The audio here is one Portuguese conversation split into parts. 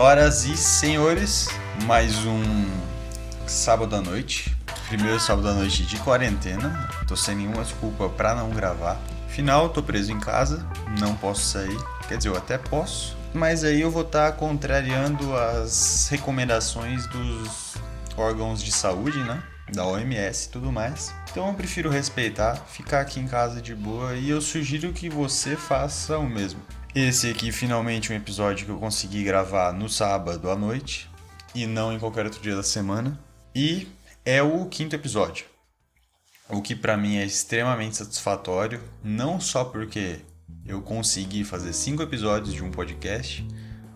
Senhoras e senhores, mais um sábado à noite. Primeiro sábado à noite de quarentena. Tô sem nenhuma desculpa pra não gravar. Final, tô preso em casa, não posso sair. Quer dizer, eu até posso, mas aí eu vou estar tá contrariando as recomendações dos órgãos de saúde, né? Da OMS e tudo mais. Então eu prefiro respeitar, ficar aqui em casa de boa e eu sugiro que você faça o mesmo. Esse aqui finalmente um episódio que eu consegui gravar no sábado à noite e não em qualquer outro dia da semana. E é o quinto episódio. O que para mim é extremamente satisfatório, não só porque eu consegui fazer cinco episódios de um podcast,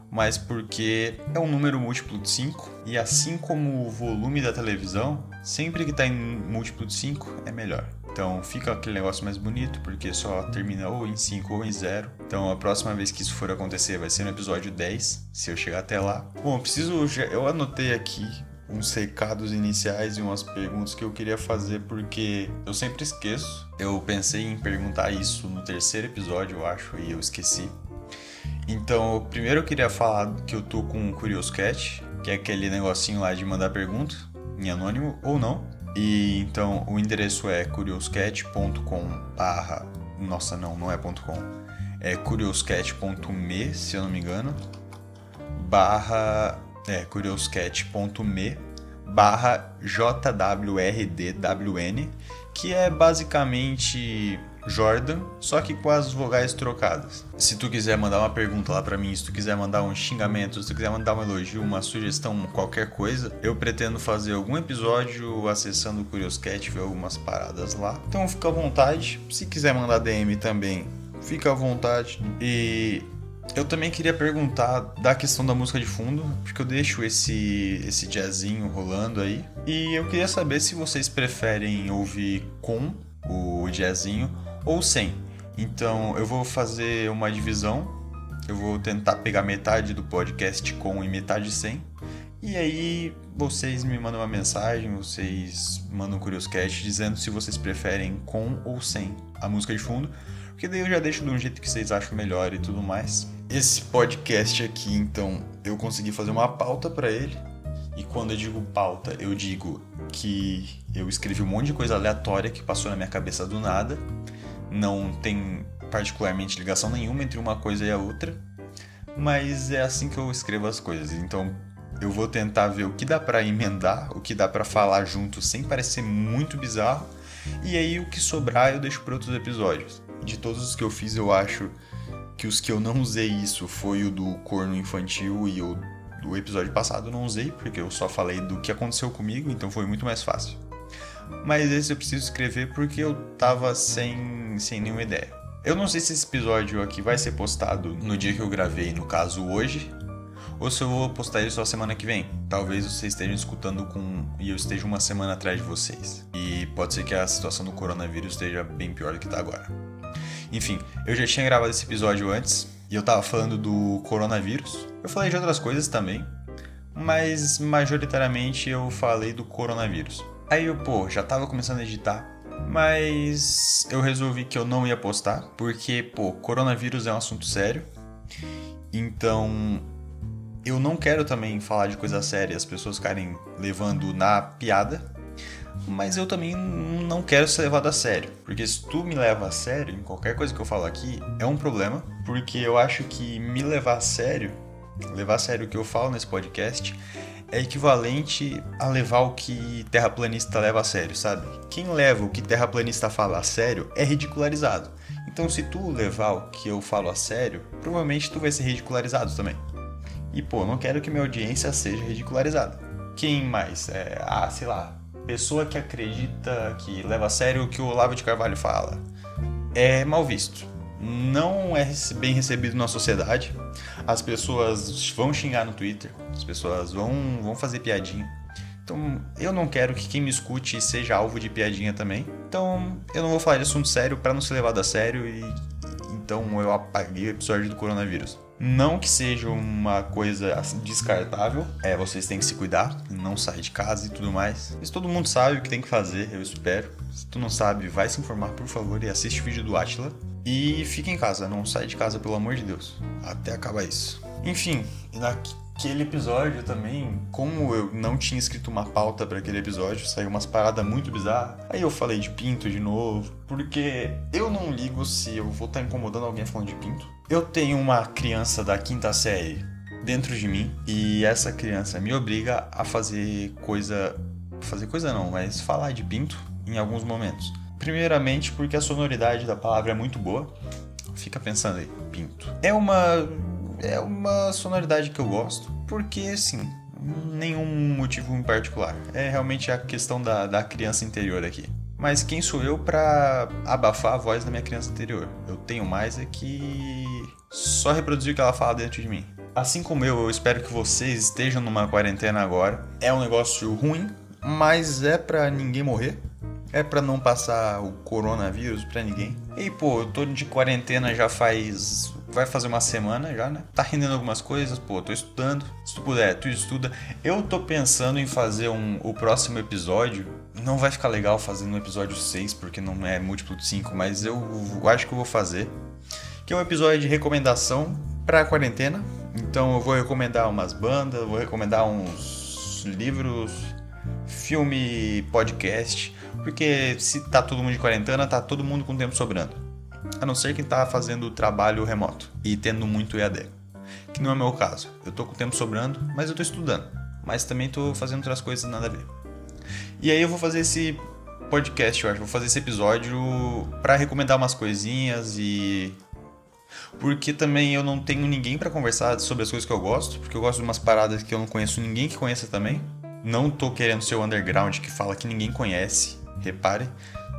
mas porque é um número múltiplo de 5 e assim como o volume da televisão, sempre que está em múltiplo de 5 é melhor. Então fica aquele negócio mais bonito, porque só termina ou em 5 ou em 0. Então a próxima vez que isso for acontecer vai ser no episódio 10, se eu chegar até lá. Bom, eu preciso. Eu anotei aqui uns recados iniciais e umas perguntas que eu queria fazer porque eu sempre esqueço. Eu pensei em perguntar isso no terceiro episódio, eu acho, e eu esqueci. Então, primeiro eu queria falar que eu tô com o Curious Cat, que é aquele negocinho lá de mandar pergunta, em anônimo ou não. E então o endereço é curioscat.com barra. Nossa, não, não é ponto .com. É curioscat.me, se eu não me engano. Barra. É, curioscat.me barra JWRDWN, que é basicamente Jordan, só que com as vogais trocadas. Se tu quiser mandar uma pergunta lá para mim, se tu quiser mandar um xingamento, se tu quiser mandar um elogio, uma sugestão, qualquer coisa, eu pretendo fazer algum episódio acessando o Curioscat, ver algumas paradas lá. Então fica à vontade. Se quiser mandar DM também, fica à vontade. E eu também queria perguntar da questão da música de fundo, porque eu deixo esse, esse jazzinho rolando aí. E eu queria saber se vocês preferem ouvir com o jazzinho ou sem. Então eu vou fazer uma divisão. Eu vou tentar pegar metade do podcast com e metade sem. E aí vocês me mandam uma mensagem, vocês mandam um Curioscast dizendo se vocês preferem com ou sem a música de fundo. Porque daí eu já deixo de um jeito que vocês acham melhor e tudo mais. Esse podcast aqui, então, eu consegui fazer uma pauta para ele. E quando eu digo pauta, eu digo que eu escrevi um monte de coisa aleatória que passou na minha cabeça do nada não tem particularmente ligação nenhuma entre uma coisa e a outra, mas é assim que eu escrevo as coisas. Então eu vou tentar ver o que dá para emendar, o que dá para falar junto sem parecer muito bizarro, e aí o que sobrar eu deixo para outros episódios. De todos os que eu fiz, eu acho que os que eu não usei isso foi o do corno infantil e o do episódio passado eu não usei, porque eu só falei do que aconteceu comigo, então foi muito mais fácil. Mas esse eu preciso escrever porque eu tava sem, sem nenhuma ideia. Eu não sei se esse episódio aqui vai ser postado no dia que eu gravei, no caso hoje, ou se eu vou postar ele só semana que vem. Talvez vocês estejam escutando com e eu esteja uma semana atrás de vocês. E pode ser que a situação do coronavírus esteja bem pior do que está agora. Enfim, eu já tinha gravado esse episódio antes e eu tava falando do coronavírus. Eu falei de outras coisas também, mas majoritariamente eu falei do coronavírus. Aí eu, pô, já tava começando a editar, mas eu resolvi que eu não ia postar, porque, pô, coronavírus é um assunto sério. Então, eu não quero também falar de coisa séria, as pessoas ficarem levando na piada, mas eu também não quero ser levado a sério, porque se tu me leva a sério em qualquer coisa que eu falo aqui, é um problema, porque eu acho que me levar a sério, levar a sério o que eu falo nesse podcast, é equivalente a levar o que terraplanista leva a sério, sabe? Quem leva o que terraplanista fala a sério é ridicularizado. Então, se tu levar o que eu falo a sério, provavelmente tu vai ser ridicularizado também. E pô, não quero que minha audiência seja ridicularizada. Quem mais? É, ah, sei lá, pessoa que acredita que leva a sério o que o Olavo de Carvalho fala. É mal visto não é bem recebido na sociedade. As pessoas vão xingar no Twitter, as pessoas vão, vão fazer piadinha. Então, eu não quero que quem me escute seja alvo de piadinha também. Então, eu não vou falar de assunto sério para não ser levado a sério e então eu apaguei o episódio do coronavírus. Não que seja uma coisa descartável, é, vocês têm que se cuidar, não sair de casa e tudo mais. Isso todo mundo sabe o que tem que fazer, eu espero. Se tu não sabe, vai se informar, por favor, e assiste o vídeo do Atila. E fica em casa, não sai de casa, pelo amor de Deus. Até acabar isso. Enfim, na aquele episódio também, como eu não tinha escrito uma pauta para aquele episódio, saiu umas paradas muito bizarras. Aí eu falei de pinto de novo, porque eu não ligo se eu vou estar tá incomodando alguém falando de pinto. Eu tenho uma criança da quinta série dentro de mim e essa criança me obriga a fazer coisa, fazer coisa não, mas falar de pinto em alguns momentos. Primeiramente porque a sonoridade da palavra é muito boa. Fica pensando aí, pinto. É uma é uma sonoridade que eu gosto, porque assim, nenhum motivo em particular. É realmente a questão da, da criança interior aqui. Mas quem sou eu para abafar a voz da minha criança interior? Eu tenho mais é que só reproduzir o que ela fala dentro de mim. Assim como eu, eu espero que vocês estejam numa quarentena agora. É um negócio ruim, mas é para ninguém morrer. É para não passar o coronavírus para ninguém. E pô, eu tô de quarentena já faz vai fazer uma semana já, né? Tá rendendo algumas coisas, pô, tô estudando. Se tu puder, tu estuda. Eu tô pensando em fazer um, o próximo episódio. Não vai ficar legal fazer no episódio 6, porque não é múltiplo de 5, mas eu, eu acho que eu vou fazer. Que é um episódio de recomendação pra quarentena. Então eu vou recomendar umas bandas, vou recomendar uns livros, filme, podcast. Porque se tá todo mundo de quarentena, tá todo mundo com tempo sobrando. A não ser quem tá fazendo trabalho remoto e tendo muito EAD. Que não é o meu caso. Eu tô com tempo sobrando, mas eu tô estudando. Mas também tô fazendo outras coisas nada a ver. E aí eu vou fazer esse podcast, eu acho. Vou fazer esse episódio para recomendar umas coisinhas e porque também eu não tenho ninguém para conversar sobre as coisas que eu gosto, porque eu gosto de umas paradas que eu não conheço ninguém que conheça também. Não tô querendo ser o underground que fala que ninguém conhece, repare.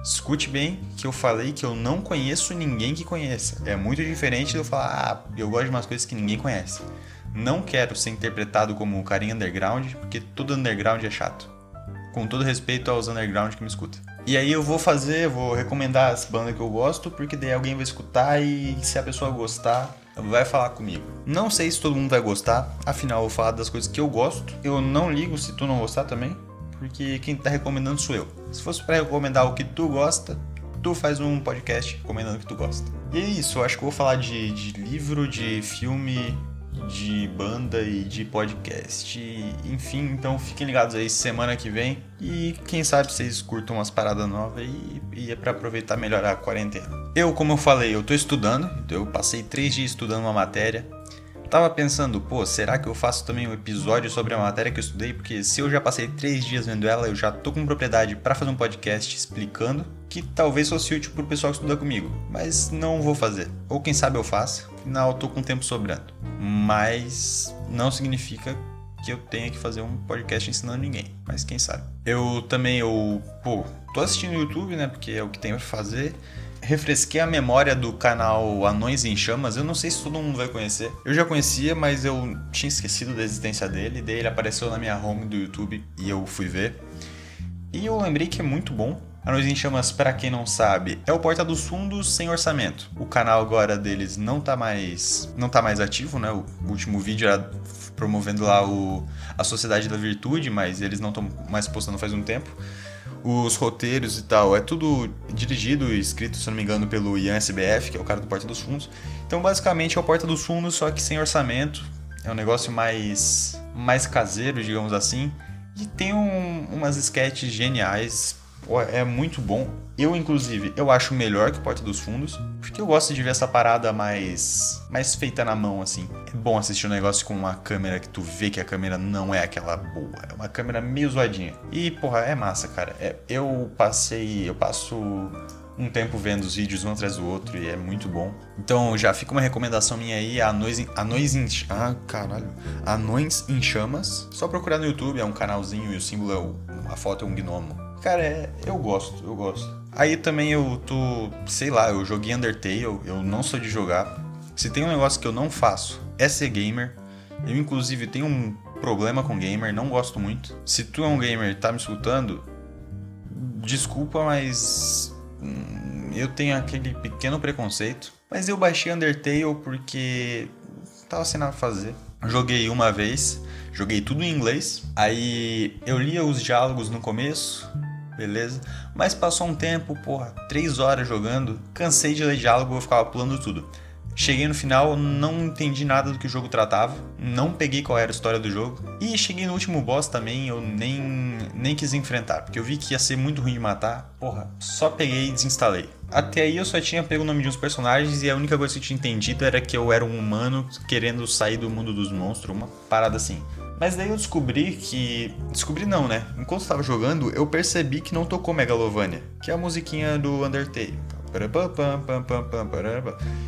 Escute bem que eu falei que eu não conheço ninguém que conheça. É muito diferente de eu falar, ah, eu gosto de umas coisas que ninguém conhece. Não quero ser interpretado como um carinha underground, porque todo underground é chato. Com todo respeito aos underground que me escuta. E aí eu vou fazer, vou recomendar as bandas que eu gosto, porque daí alguém vai escutar e se a pessoa gostar, vai falar comigo. Não sei se todo mundo vai gostar, afinal eu vou falar das coisas que eu gosto. Eu não ligo se tu não gostar também, porque quem tá recomendando sou eu. Se fosse para recomendar o que tu gosta, tu faz um podcast recomendando o que tu gosta. E é isso, acho que eu vou falar de, de livro, de filme, de banda e de podcast. enfim, então fiquem ligados aí semana que vem. E quem sabe vocês curtam umas paradas novas e, e é para aproveitar melhor a quarentena. Eu, como eu falei, eu tô estudando, então eu passei três dias estudando uma matéria. Tava pensando, pô, será que eu faço também um episódio sobre a matéria que eu estudei? Porque se eu já passei três dias vendo ela, eu já tô com propriedade para fazer um podcast explicando que talvez fosse útil pro pessoal que estuda comigo. Mas não vou fazer. Ou quem sabe eu faço, afinal eu tô com tempo sobrando. Mas não significa que eu tenha que fazer um podcast ensinando ninguém. Mas quem sabe. Eu também, eu, pô, tô assistindo no YouTube, né? Porque é o que tem pra fazer refresquei a memória do canal Anões em Chamas. Eu não sei se todo mundo vai conhecer. Eu já conhecia, mas eu tinha esquecido da existência dele. Daí ele apareceu na minha home do YouTube e eu fui ver. E eu lembrei que é muito bom. Anões em Chamas, para quem não sabe, é o Porta dos Fundos sem orçamento. O canal agora deles não tá mais não tá mais ativo, né? O último vídeo era promovendo lá o a Sociedade da Virtude, mas eles não estão mais postando faz um tempo os roteiros e tal, é tudo dirigido e escrito, se não me engano, pelo Ian SBF, que é o cara do Porta dos Fundos. Então, basicamente, é o Porta dos Fundos, só que sem orçamento. É um negócio mais, mais caseiro, digamos assim. E tem um, umas sketches geniais é muito bom. Eu, inclusive, eu acho melhor que Porta dos Fundos, porque eu gosto de ver essa parada mais mais feita na mão, assim. É bom assistir um negócio com uma câmera que tu vê que a câmera não é aquela boa, é uma câmera meio zoadinha. E, porra, é massa, cara. É, eu passei, eu passo um tempo vendo os vídeos um atrás do outro e é muito bom. Então já fica uma recomendação minha aí, Anões Anões em, ah, caralho, Anões em Chamas. Só procurar no YouTube, é um canalzinho e o símbolo é o, a foto é um gnomo. Cara, é, eu gosto, eu gosto. Aí também eu tô, sei lá, eu joguei Undertale, eu não sou de jogar. Se tem um negócio que eu não faço, é ser gamer. Eu inclusive tenho um problema com gamer, não gosto muito. Se tu é um gamer e tá me escutando, desculpa, mas hum, eu tenho aquele pequeno preconceito. Mas eu baixei Undertale porque tava sem nada pra fazer. Joguei uma vez, joguei tudo em inglês. Aí eu lia os diálogos no começo, beleza? Mas passou um tempo, porra, três horas jogando, cansei de ler diálogo, eu ficava pulando tudo. Cheguei no final, não entendi nada do que o jogo tratava, não peguei qual era a história do jogo. E cheguei no último boss também, eu nem, nem quis enfrentar, porque eu vi que ia ser muito ruim de matar. Porra, só peguei e desinstalei. Até aí eu só tinha pego o nome de uns personagens e a única coisa que eu tinha entendido era que eu era um humano querendo sair do mundo dos monstros, uma parada assim. Mas daí eu descobri que. Descobri não, né? Enquanto eu tava jogando, eu percebi que não tocou Megalovania, que é a musiquinha do Undertale.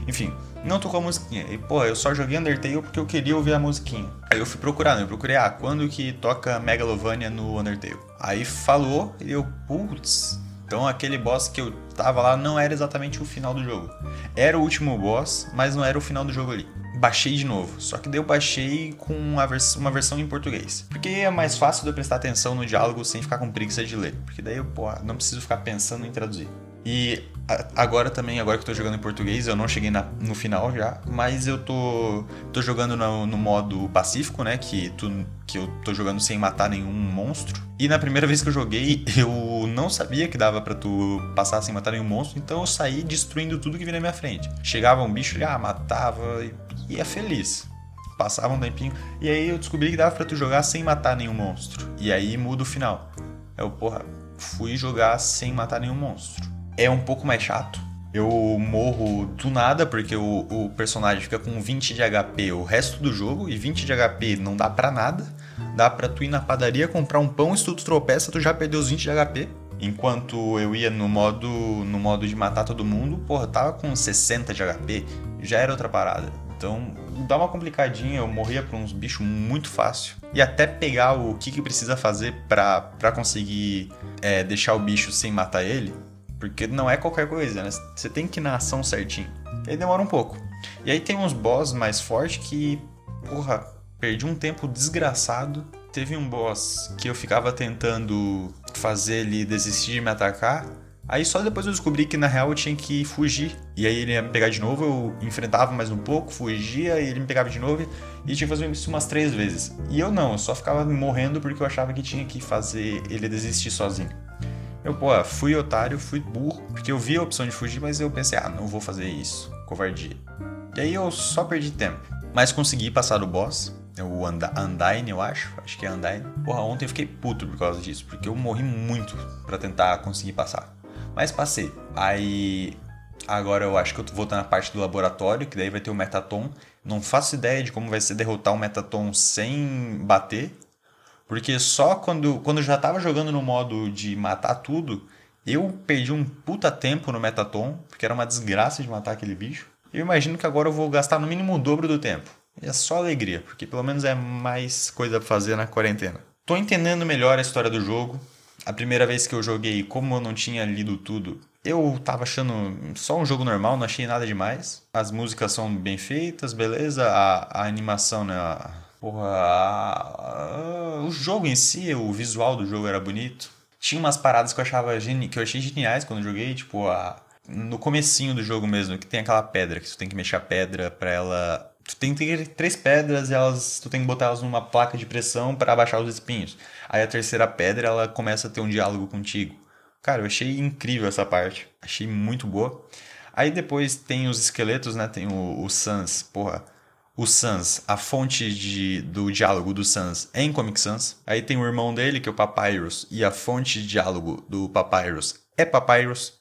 Enfim, não tocou a musiquinha. E, pô, eu só joguei Undertale porque eu queria ouvir a musiquinha. Aí eu fui procurar, né? Eu procurei, ah, quando que toca Megalovania no Undertale? Aí falou e eu, putz. Então aquele boss que eu tava lá não era exatamente o final do jogo. Era o último boss, mas não era o final do jogo ali. Baixei de novo, só que daí eu baixei com uma, vers uma versão em português. Porque é mais fácil de eu prestar atenção no diálogo sem ficar com preguiça de ler. Porque daí eu, pô, não preciso ficar pensando em traduzir. E agora também, agora que eu tô jogando em português, eu não cheguei na, no final já, mas eu tô, tô jogando no, no, modo pacífico, né? Que, tu, que eu tô jogando sem matar nenhum monstro. E na primeira vez que eu joguei, eu não sabia que dava para tu passar sem matar nenhum monstro, então eu saí destruindo tudo que vinha na minha frente. Chegava um bicho, ah, matava e ia feliz. Passava um tempinho, e aí eu descobri que dava pra tu jogar sem matar nenhum monstro. E aí muda o final. Eu, porra, fui jogar sem matar nenhum monstro é um pouco mais chato. Eu morro do nada porque o, o, personagem fica com 20 de HP o resto do jogo e 20 de HP não dá pra nada. Dá pra tu ir na padaria comprar um pão e se tu tropeça, tu já perdeu os 20 de HP. Enquanto eu ia no modo no modo de matar todo mundo, porra, tava com 60 de HP, já era outra parada. Então dá uma complicadinha, eu morria pra uns bichos muito fácil. E até pegar o que, que precisa fazer pra, pra conseguir é, deixar o bicho sem matar ele, porque não é qualquer coisa, né? Você tem que ir na ação certinho. E aí demora um pouco. E aí tem uns boss mais fortes que, porra, perdi um tempo desgraçado. Teve um boss que eu ficava tentando fazer ele desistir de me atacar. Aí só depois eu descobri que na real eu tinha que fugir. E aí ele ia me pegar de novo, eu enfrentava mais um pouco, fugia, e ele me pegava de novo. E tinha que fazer isso umas três vezes. E eu não, eu só ficava morrendo porque eu achava que tinha que fazer ele desistir sozinho. Eu, pô, fui otário, fui burro, porque eu vi a opção de fugir, mas eu pensei, ah, não vou fazer isso, covardia. E aí eu só perdi tempo. Mas consegui passar do boss, é o And eu acho, acho que é Undyne. Porra, ontem eu fiquei puto por causa disso, porque eu morri muito para tentar conseguir passar. Mas passei. Aí agora eu acho que eu vou estar na parte do laboratório, que daí vai ter o Metaton. Não faço ideia de como vai ser derrotar o Metaton sem bater, porque só quando, quando eu já tava jogando no modo de matar tudo, eu perdi um puta tempo no Metaton, porque era uma desgraça de matar aquele bicho. Eu imagino que agora eu vou gastar no mínimo o dobro do tempo. E é só alegria, porque pelo menos é mais coisa pra fazer na quarentena. Tô entendendo melhor a história do jogo. A primeira vez que eu joguei, como eu não tinha lido tudo, eu tava achando só um jogo normal, não achei nada demais. As músicas são bem feitas, beleza. A, a animação, né? Porra, a, a, o jogo em si, o visual do jogo era bonito. Tinha umas paradas que eu achava geni que eu achei geniais quando joguei, tipo a no comecinho do jogo mesmo, que tem aquela pedra, que tu tem que mexer a pedra para ela tu tem que ter três pedras e elas tu tem que botar elas numa placa de pressão para abaixar os espinhos. Aí a terceira pedra ela começa a ter um diálogo contigo. Cara, eu achei incrível essa parte. Achei muito boa. Aí depois tem os esqueletos, né? Tem o, o Sans, porra o Sans, a fonte de, do diálogo do Sans é em Comic Sans. Aí tem o irmão dele, que é o Papyrus, e a fonte de diálogo do Papyrus é Papyrus.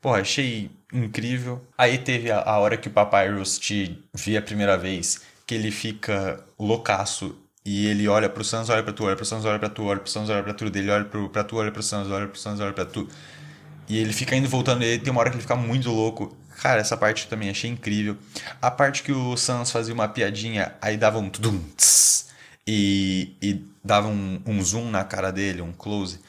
Porra, achei incrível. Aí teve a, a hora que o Papyrus te vê a primeira vez, que ele fica loucaço e ele olha pro Sans, olha pra tu, olha pro Sans, olha pra tu, olha pro Sans, olha pra tu, dele olha pro, pra tu, olha pro Sans, olha pro Sans, olha pra tu. E ele fica indo voltando, e tem uma hora que ele fica muito louco. Cara, essa parte também achei incrível. A parte que o Sans fazia uma piadinha, aí dava um tudum, tss, e, e dava um, um zoom na cara dele, um close.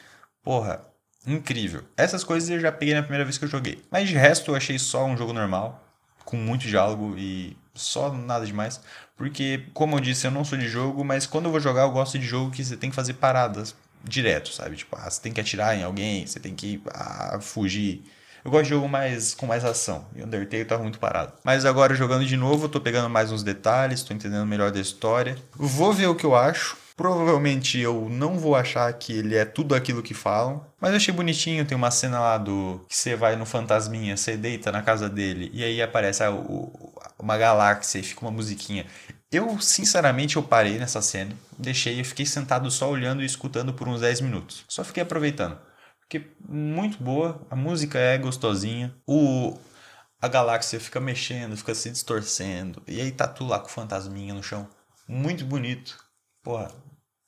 Porra, incrível. Essas coisas eu já peguei na primeira vez que eu joguei. Mas de resto eu achei só um jogo normal, com muito diálogo e só nada demais. Porque, como eu disse, eu não sou de jogo, mas quando eu vou jogar eu gosto de jogo que você tem que fazer paradas direto, sabe? Tipo, ah, você tem que atirar em alguém, você tem que ah, fugir. Eu gosto de jogo mais com mais ação. E Undertale tá muito parado. Mas agora jogando de novo, tô pegando mais uns detalhes, tô entendendo melhor da história. Vou ver o que eu acho. Provavelmente eu não vou achar que ele é tudo aquilo que falam. Mas eu achei bonitinho, tem uma cena lá do. que você vai no fantasminha, você deita na casa dele, e aí aparece a, o, uma galáxia e fica uma musiquinha. Eu, sinceramente, eu parei nessa cena, deixei, eu fiquei sentado só olhando e escutando por uns 10 minutos. Só fiquei aproveitando. Porque muito boa, a música é gostosinha, o a galáxia fica mexendo, fica se distorcendo, e aí tá tu lá com o fantasminha no chão. Muito bonito. Porra,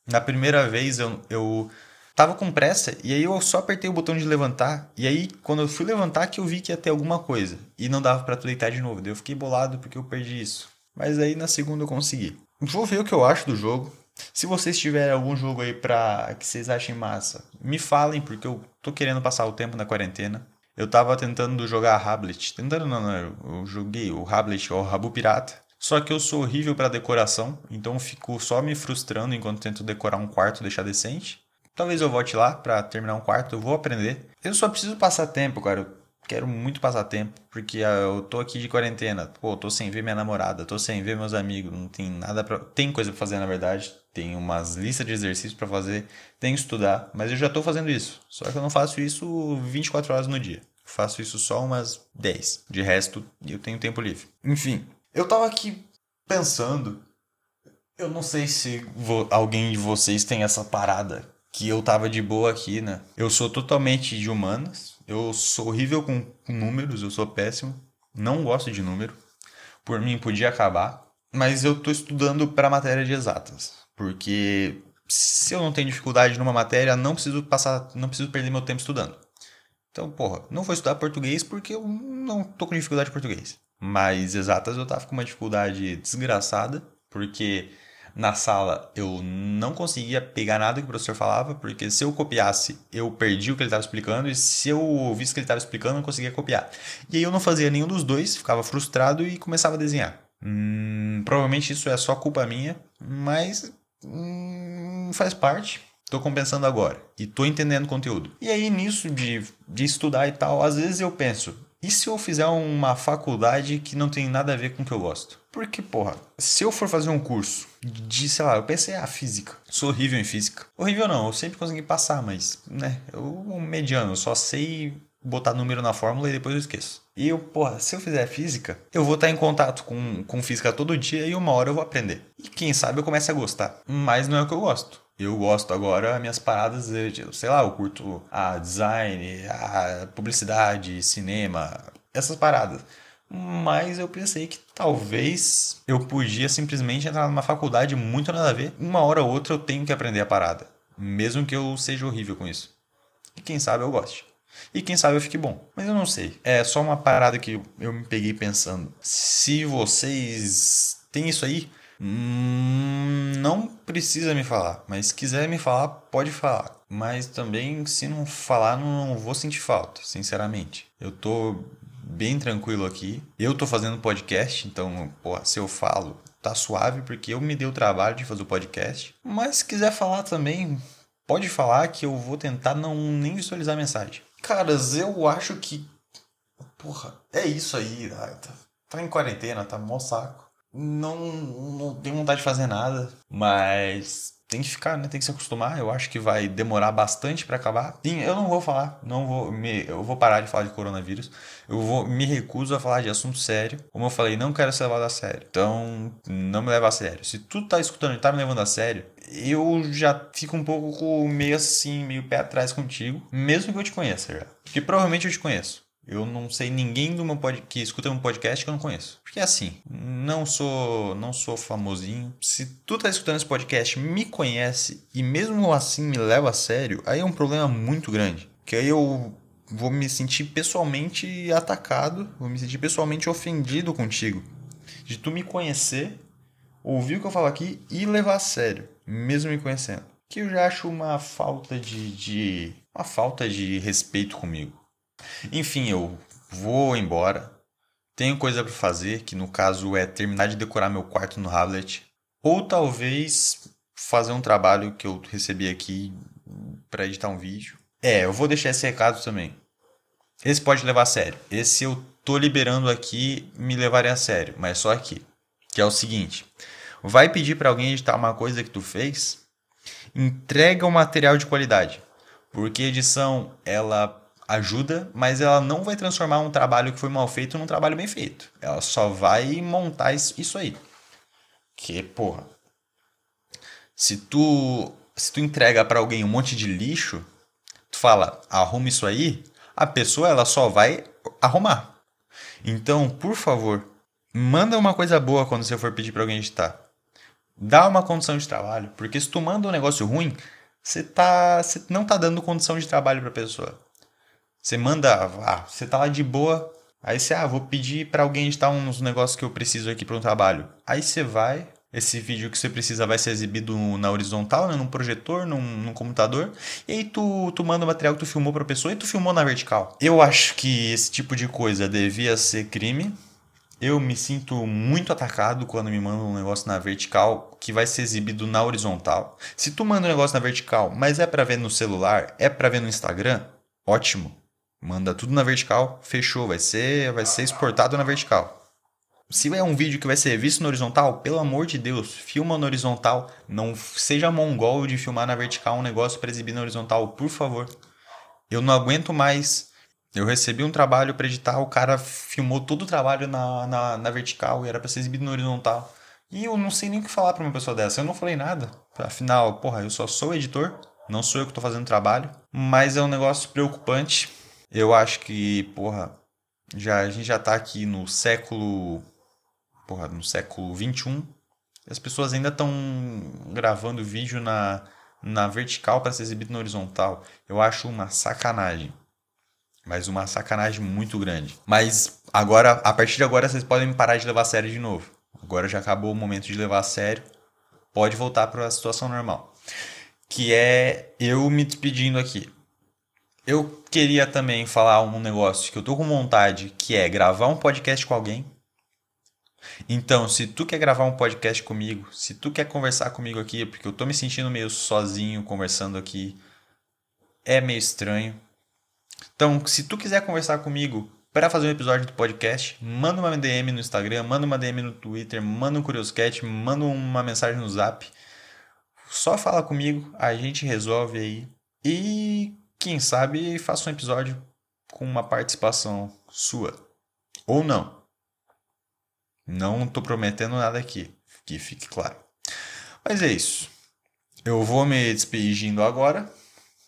na primeira vez eu, eu tava com pressa e aí eu só apertei o botão de levantar. E aí, quando eu fui levantar, que eu vi que ia ter alguma coisa. E não dava para tu deitar de novo. Daí eu fiquei bolado porque eu perdi isso. Mas aí na segunda eu consegui. Vou ver o que eu acho do jogo. Se vocês tiverem algum jogo aí pra que vocês achem massa, me falem, porque eu tô querendo passar o tempo na quarentena. Eu tava tentando jogar Hablet. Tentando não, não, eu joguei o Hablet, o Rabu Pirata. Só que eu sou horrível para decoração, então fico só me frustrando enquanto tento decorar um quarto, deixar decente. Talvez eu volte lá para terminar um quarto, eu vou aprender. Eu só preciso passar tempo, cara. Eu quero muito passar tempo, porque ah, eu tô aqui de quarentena. Pô, tô sem ver minha namorada, tô sem ver meus amigos, não tem nada para Tem coisa pra fazer, na verdade. Tem umas listas de exercícios para fazer, tem que estudar, mas eu já tô fazendo isso. Só que eu não faço isso 24 horas no dia. faço isso só umas 10. De resto, eu tenho tempo livre. Enfim, eu tava aqui pensando. Eu não sei se alguém de vocês tem essa parada que eu tava de boa aqui, né? Eu sou totalmente de humanas. Eu sou horrível com, com números, eu sou péssimo. Não gosto de número. Por mim podia acabar, mas eu tô estudando para matéria de exatas, porque se eu não tenho dificuldade numa matéria, não preciso passar, não preciso perder meu tempo estudando. Então, porra, não vou estudar português porque eu não tô com dificuldade de português. Mas exatas eu tava com uma dificuldade desgraçada, porque na sala eu não conseguia pegar nada que o professor falava, porque se eu copiasse, eu perdi o que ele estava explicando, e se eu ouvisse o que ele estava explicando, eu não conseguia copiar. E aí eu não fazia nenhum dos dois, ficava frustrado e começava a desenhar. Hum, provavelmente isso é só culpa minha, mas hum, faz parte. Tô compensando agora e tô entendendo o conteúdo. E aí, nisso de, de estudar e tal, às vezes eu penso, e se eu fizer uma faculdade que não tem nada a ver com o que eu gosto? Porque, porra, se eu for fazer um curso de, sei lá, eu pensei, ah, física. Sou horrível em física. Horrível não, eu sempre consegui passar, mas, né, eu mediano, eu só sei botar número na fórmula e depois eu esqueço. E eu, porra, se eu fizer física, eu vou estar em contato com, com física todo dia e uma hora eu vou aprender. E quem sabe eu comece a gostar. Mas não é o que eu gosto. Eu gosto agora, minhas paradas, sei lá, eu curto a design, a publicidade, cinema, essas paradas. Mas eu pensei que talvez eu podia simplesmente entrar numa faculdade muito nada a ver. Uma hora ou outra eu tenho que aprender a parada. Mesmo que eu seja horrível com isso. E quem sabe eu goste. E quem sabe eu fique bom. Mas eu não sei. É só uma parada que eu me peguei pensando. Se vocês têm isso aí, Hum, não precisa me falar, mas se quiser me falar, pode falar. Mas também, se não falar, não vou sentir falta, sinceramente. Eu tô bem tranquilo aqui. Eu tô fazendo podcast, então, pô, se eu falo, tá suave, porque eu me dei o trabalho de fazer o podcast. Mas se quiser falar também, pode falar que eu vou tentar não nem visualizar a mensagem. Caras, eu acho que. Porra, é isso aí. Tá, tá em quarentena, tá mó saco não, não tenho vontade de fazer nada, mas tem que ficar, né? Tem que se acostumar. Eu acho que vai demorar bastante para acabar. Sim, eu não vou falar, não vou me, eu vou parar de falar de coronavírus. Eu vou me recuso a falar de assunto sério. Como eu falei, não quero ser levado a sério. Então, não me leva a sério. Se tu tá escutando e tá me levando a sério, eu já fico um pouco meio assim, meio pé atrás contigo, mesmo que eu te conheça já. Porque provavelmente eu te conheço. Eu não sei ninguém do meu pod... que escuta um podcast que eu não conheço. Porque é assim, não sou não sou famosinho. Se tu tá escutando esse podcast, me conhece e mesmo assim me leva a sério, aí é um problema muito grande. Que aí eu vou me sentir pessoalmente atacado, vou me sentir pessoalmente ofendido contigo. De tu me conhecer, ouvir o que eu falo aqui e levar a sério, mesmo me conhecendo. Que eu já acho uma falta de, de uma falta de respeito comigo. Enfim, eu vou embora. Tenho coisa para fazer, que no caso é terminar de decorar meu quarto no Hablet. Ou talvez fazer um trabalho que eu recebi aqui para editar um vídeo. É, eu vou deixar esse recado também. Esse pode levar a sério. Esse eu tô liberando aqui, me levarei a sério, mas só aqui. Que é o seguinte: vai pedir para alguém editar uma coisa que tu fez, entrega o um material de qualidade. Porque edição, ela ajuda, mas ela não vai transformar um trabalho que foi mal feito num trabalho bem feito. Ela só vai montar isso aí. Que, porra. Se tu, se tu entrega para alguém um monte de lixo, tu fala, arruma isso aí, a pessoa ela só vai arrumar. Então, por favor, manda uma coisa boa quando você for pedir para alguém editar. Dá uma condição de trabalho, porque se tu manda um negócio ruim, você tá, você não tá dando condição de trabalho para a pessoa. Você manda, ah, você tá lá de boa, aí você, ah, vou pedir para alguém editar uns negócios que eu preciso aqui para um trabalho. Aí você vai, esse vídeo que você precisa vai ser exibido na horizontal, né, num projetor, num, num, computador, e aí tu, tu manda o material que tu filmou para a pessoa e tu filmou na vertical. Eu acho que esse tipo de coisa devia ser crime. Eu me sinto muito atacado quando me mandam um negócio na vertical que vai ser exibido na horizontal. Se tu manda um negócio na vertical, mas é para ver no celular, é para ver no Instagram, ótimo. Manda tudo na vertical, fechou, vai ser, vai ser exportado na vertical. Se é um vídeo que vai ser visto na horizontal, pelo amor de Deus, filma na horizontal. Não seja mongol de filmar na vertical um negócio para exibir na horizontal, por favor. Eu não aguento mais. Eu recebi um trabalho para editar, o cara filmou todo o trabalho na, na, na vertical e era para ser exibido na horizontal. E eu não sei nem o que falar para uma pessoa dessa. Eu não falei nada. Afinal, porra, eu só sou editor, não sou eu que estou fazendo trabalho. Mas é um negócio preocupante eu acho que, porra, já, a gente já tá aqui no século. Porra, no século 21. As pessoas ainda estão gravando vídeo na, na vertical para ser exibido na horizontal. Eu acho uma sacanagem. Mas uma sacanagem muito grande. Mas agora, a partir de agora, vocês podem parar de levar a sério de novo. Agora já acabou o momento de levar a sério. Pode voltar para a situação normal. Que é eu me despedindo aqui. Eu queria também falar um negócio que eu tô com vontade, que é gravar um podcast com alguém. Então, se tu quer gravar um podcast comigo, se tu quer conversar comigo aqui, porque eu tô me sentindo meio sozinho conversando aqui, é meio estranho. Então, se tu quiser conversar comigo para fazer um episódio do podcast, manda uma DM no Instagram, manda uma DM no Twitter, manda um Curioscat, manda uma mensagem no Zap. Só fala comigo, a gente resolve aí. E quem sabe faça um episódio com uma participação sua. Ou não. Não estou prometendo nada aqui, que fique claro. Mas é isso. Eu vou me despedindo agora.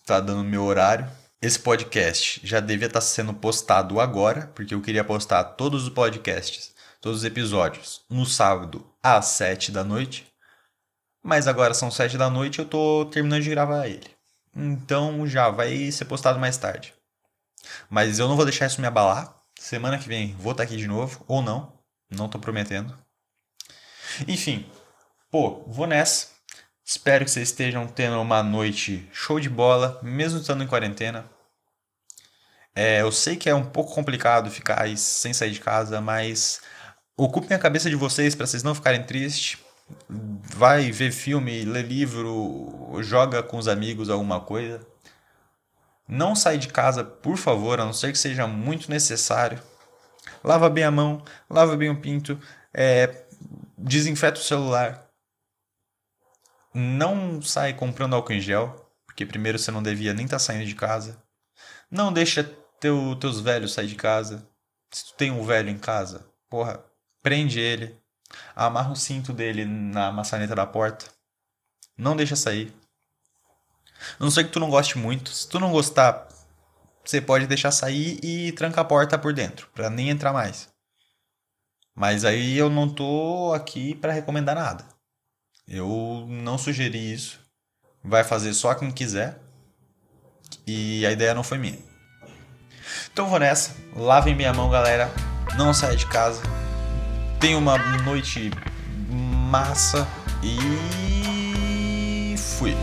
Tá dando meu horário. Esse podcast já devia estar tá sendo postado agora, porque eu queria postar todos os podcasts, todos os episódios, no sábado às 7 da noite. Mas agora são 7 da noite e eu tô terminando de gravar ele. Então já vai ser postado mais tarde. Mas eu não vou deixar isso me abalar. Semana que vem vou estar aqui de novo, ou não. Não tô prometendo. Enfim, pô, vou nessa. Espero que vocês estejam tendo uma noite show de bola, mesmo estando em quarentena. É, eu sei que é um pouco complicado ficar sem sair de casa, mas ocupem a cabeça de vocês para vocês não ficarem tristes vai ver filme, lê livro, joga com os amigos alguma coisa. Não sai de casa, por favor, a não ser que seja muito necessário. Lava bem a mão, lava bem o pinto, é, desinfeta o celular. Não sai comprando álcool em gel, porque primeiro você não devia nem estar tá saindo de casa. Não deixa teu, teus velhos sair de casa. Se tu tem um velho em casa, porra, prende ele, Amarra o cinto dele na maçaneta da porta. Não deixa sair. A não ser que tu não goste muito. Se tu não gostar, você pode deixar sair e tranca a porta por dentro, para nem entrar mais. Mas aí eu não tô aqui para recomendar nada. Eu não sugeri isso. Vai fazer só quem quiser. E a ideia não foi minha. Então vou nessa. Lavem minha mão, galera. Não saia de casa Tenha uma noite massa e fui.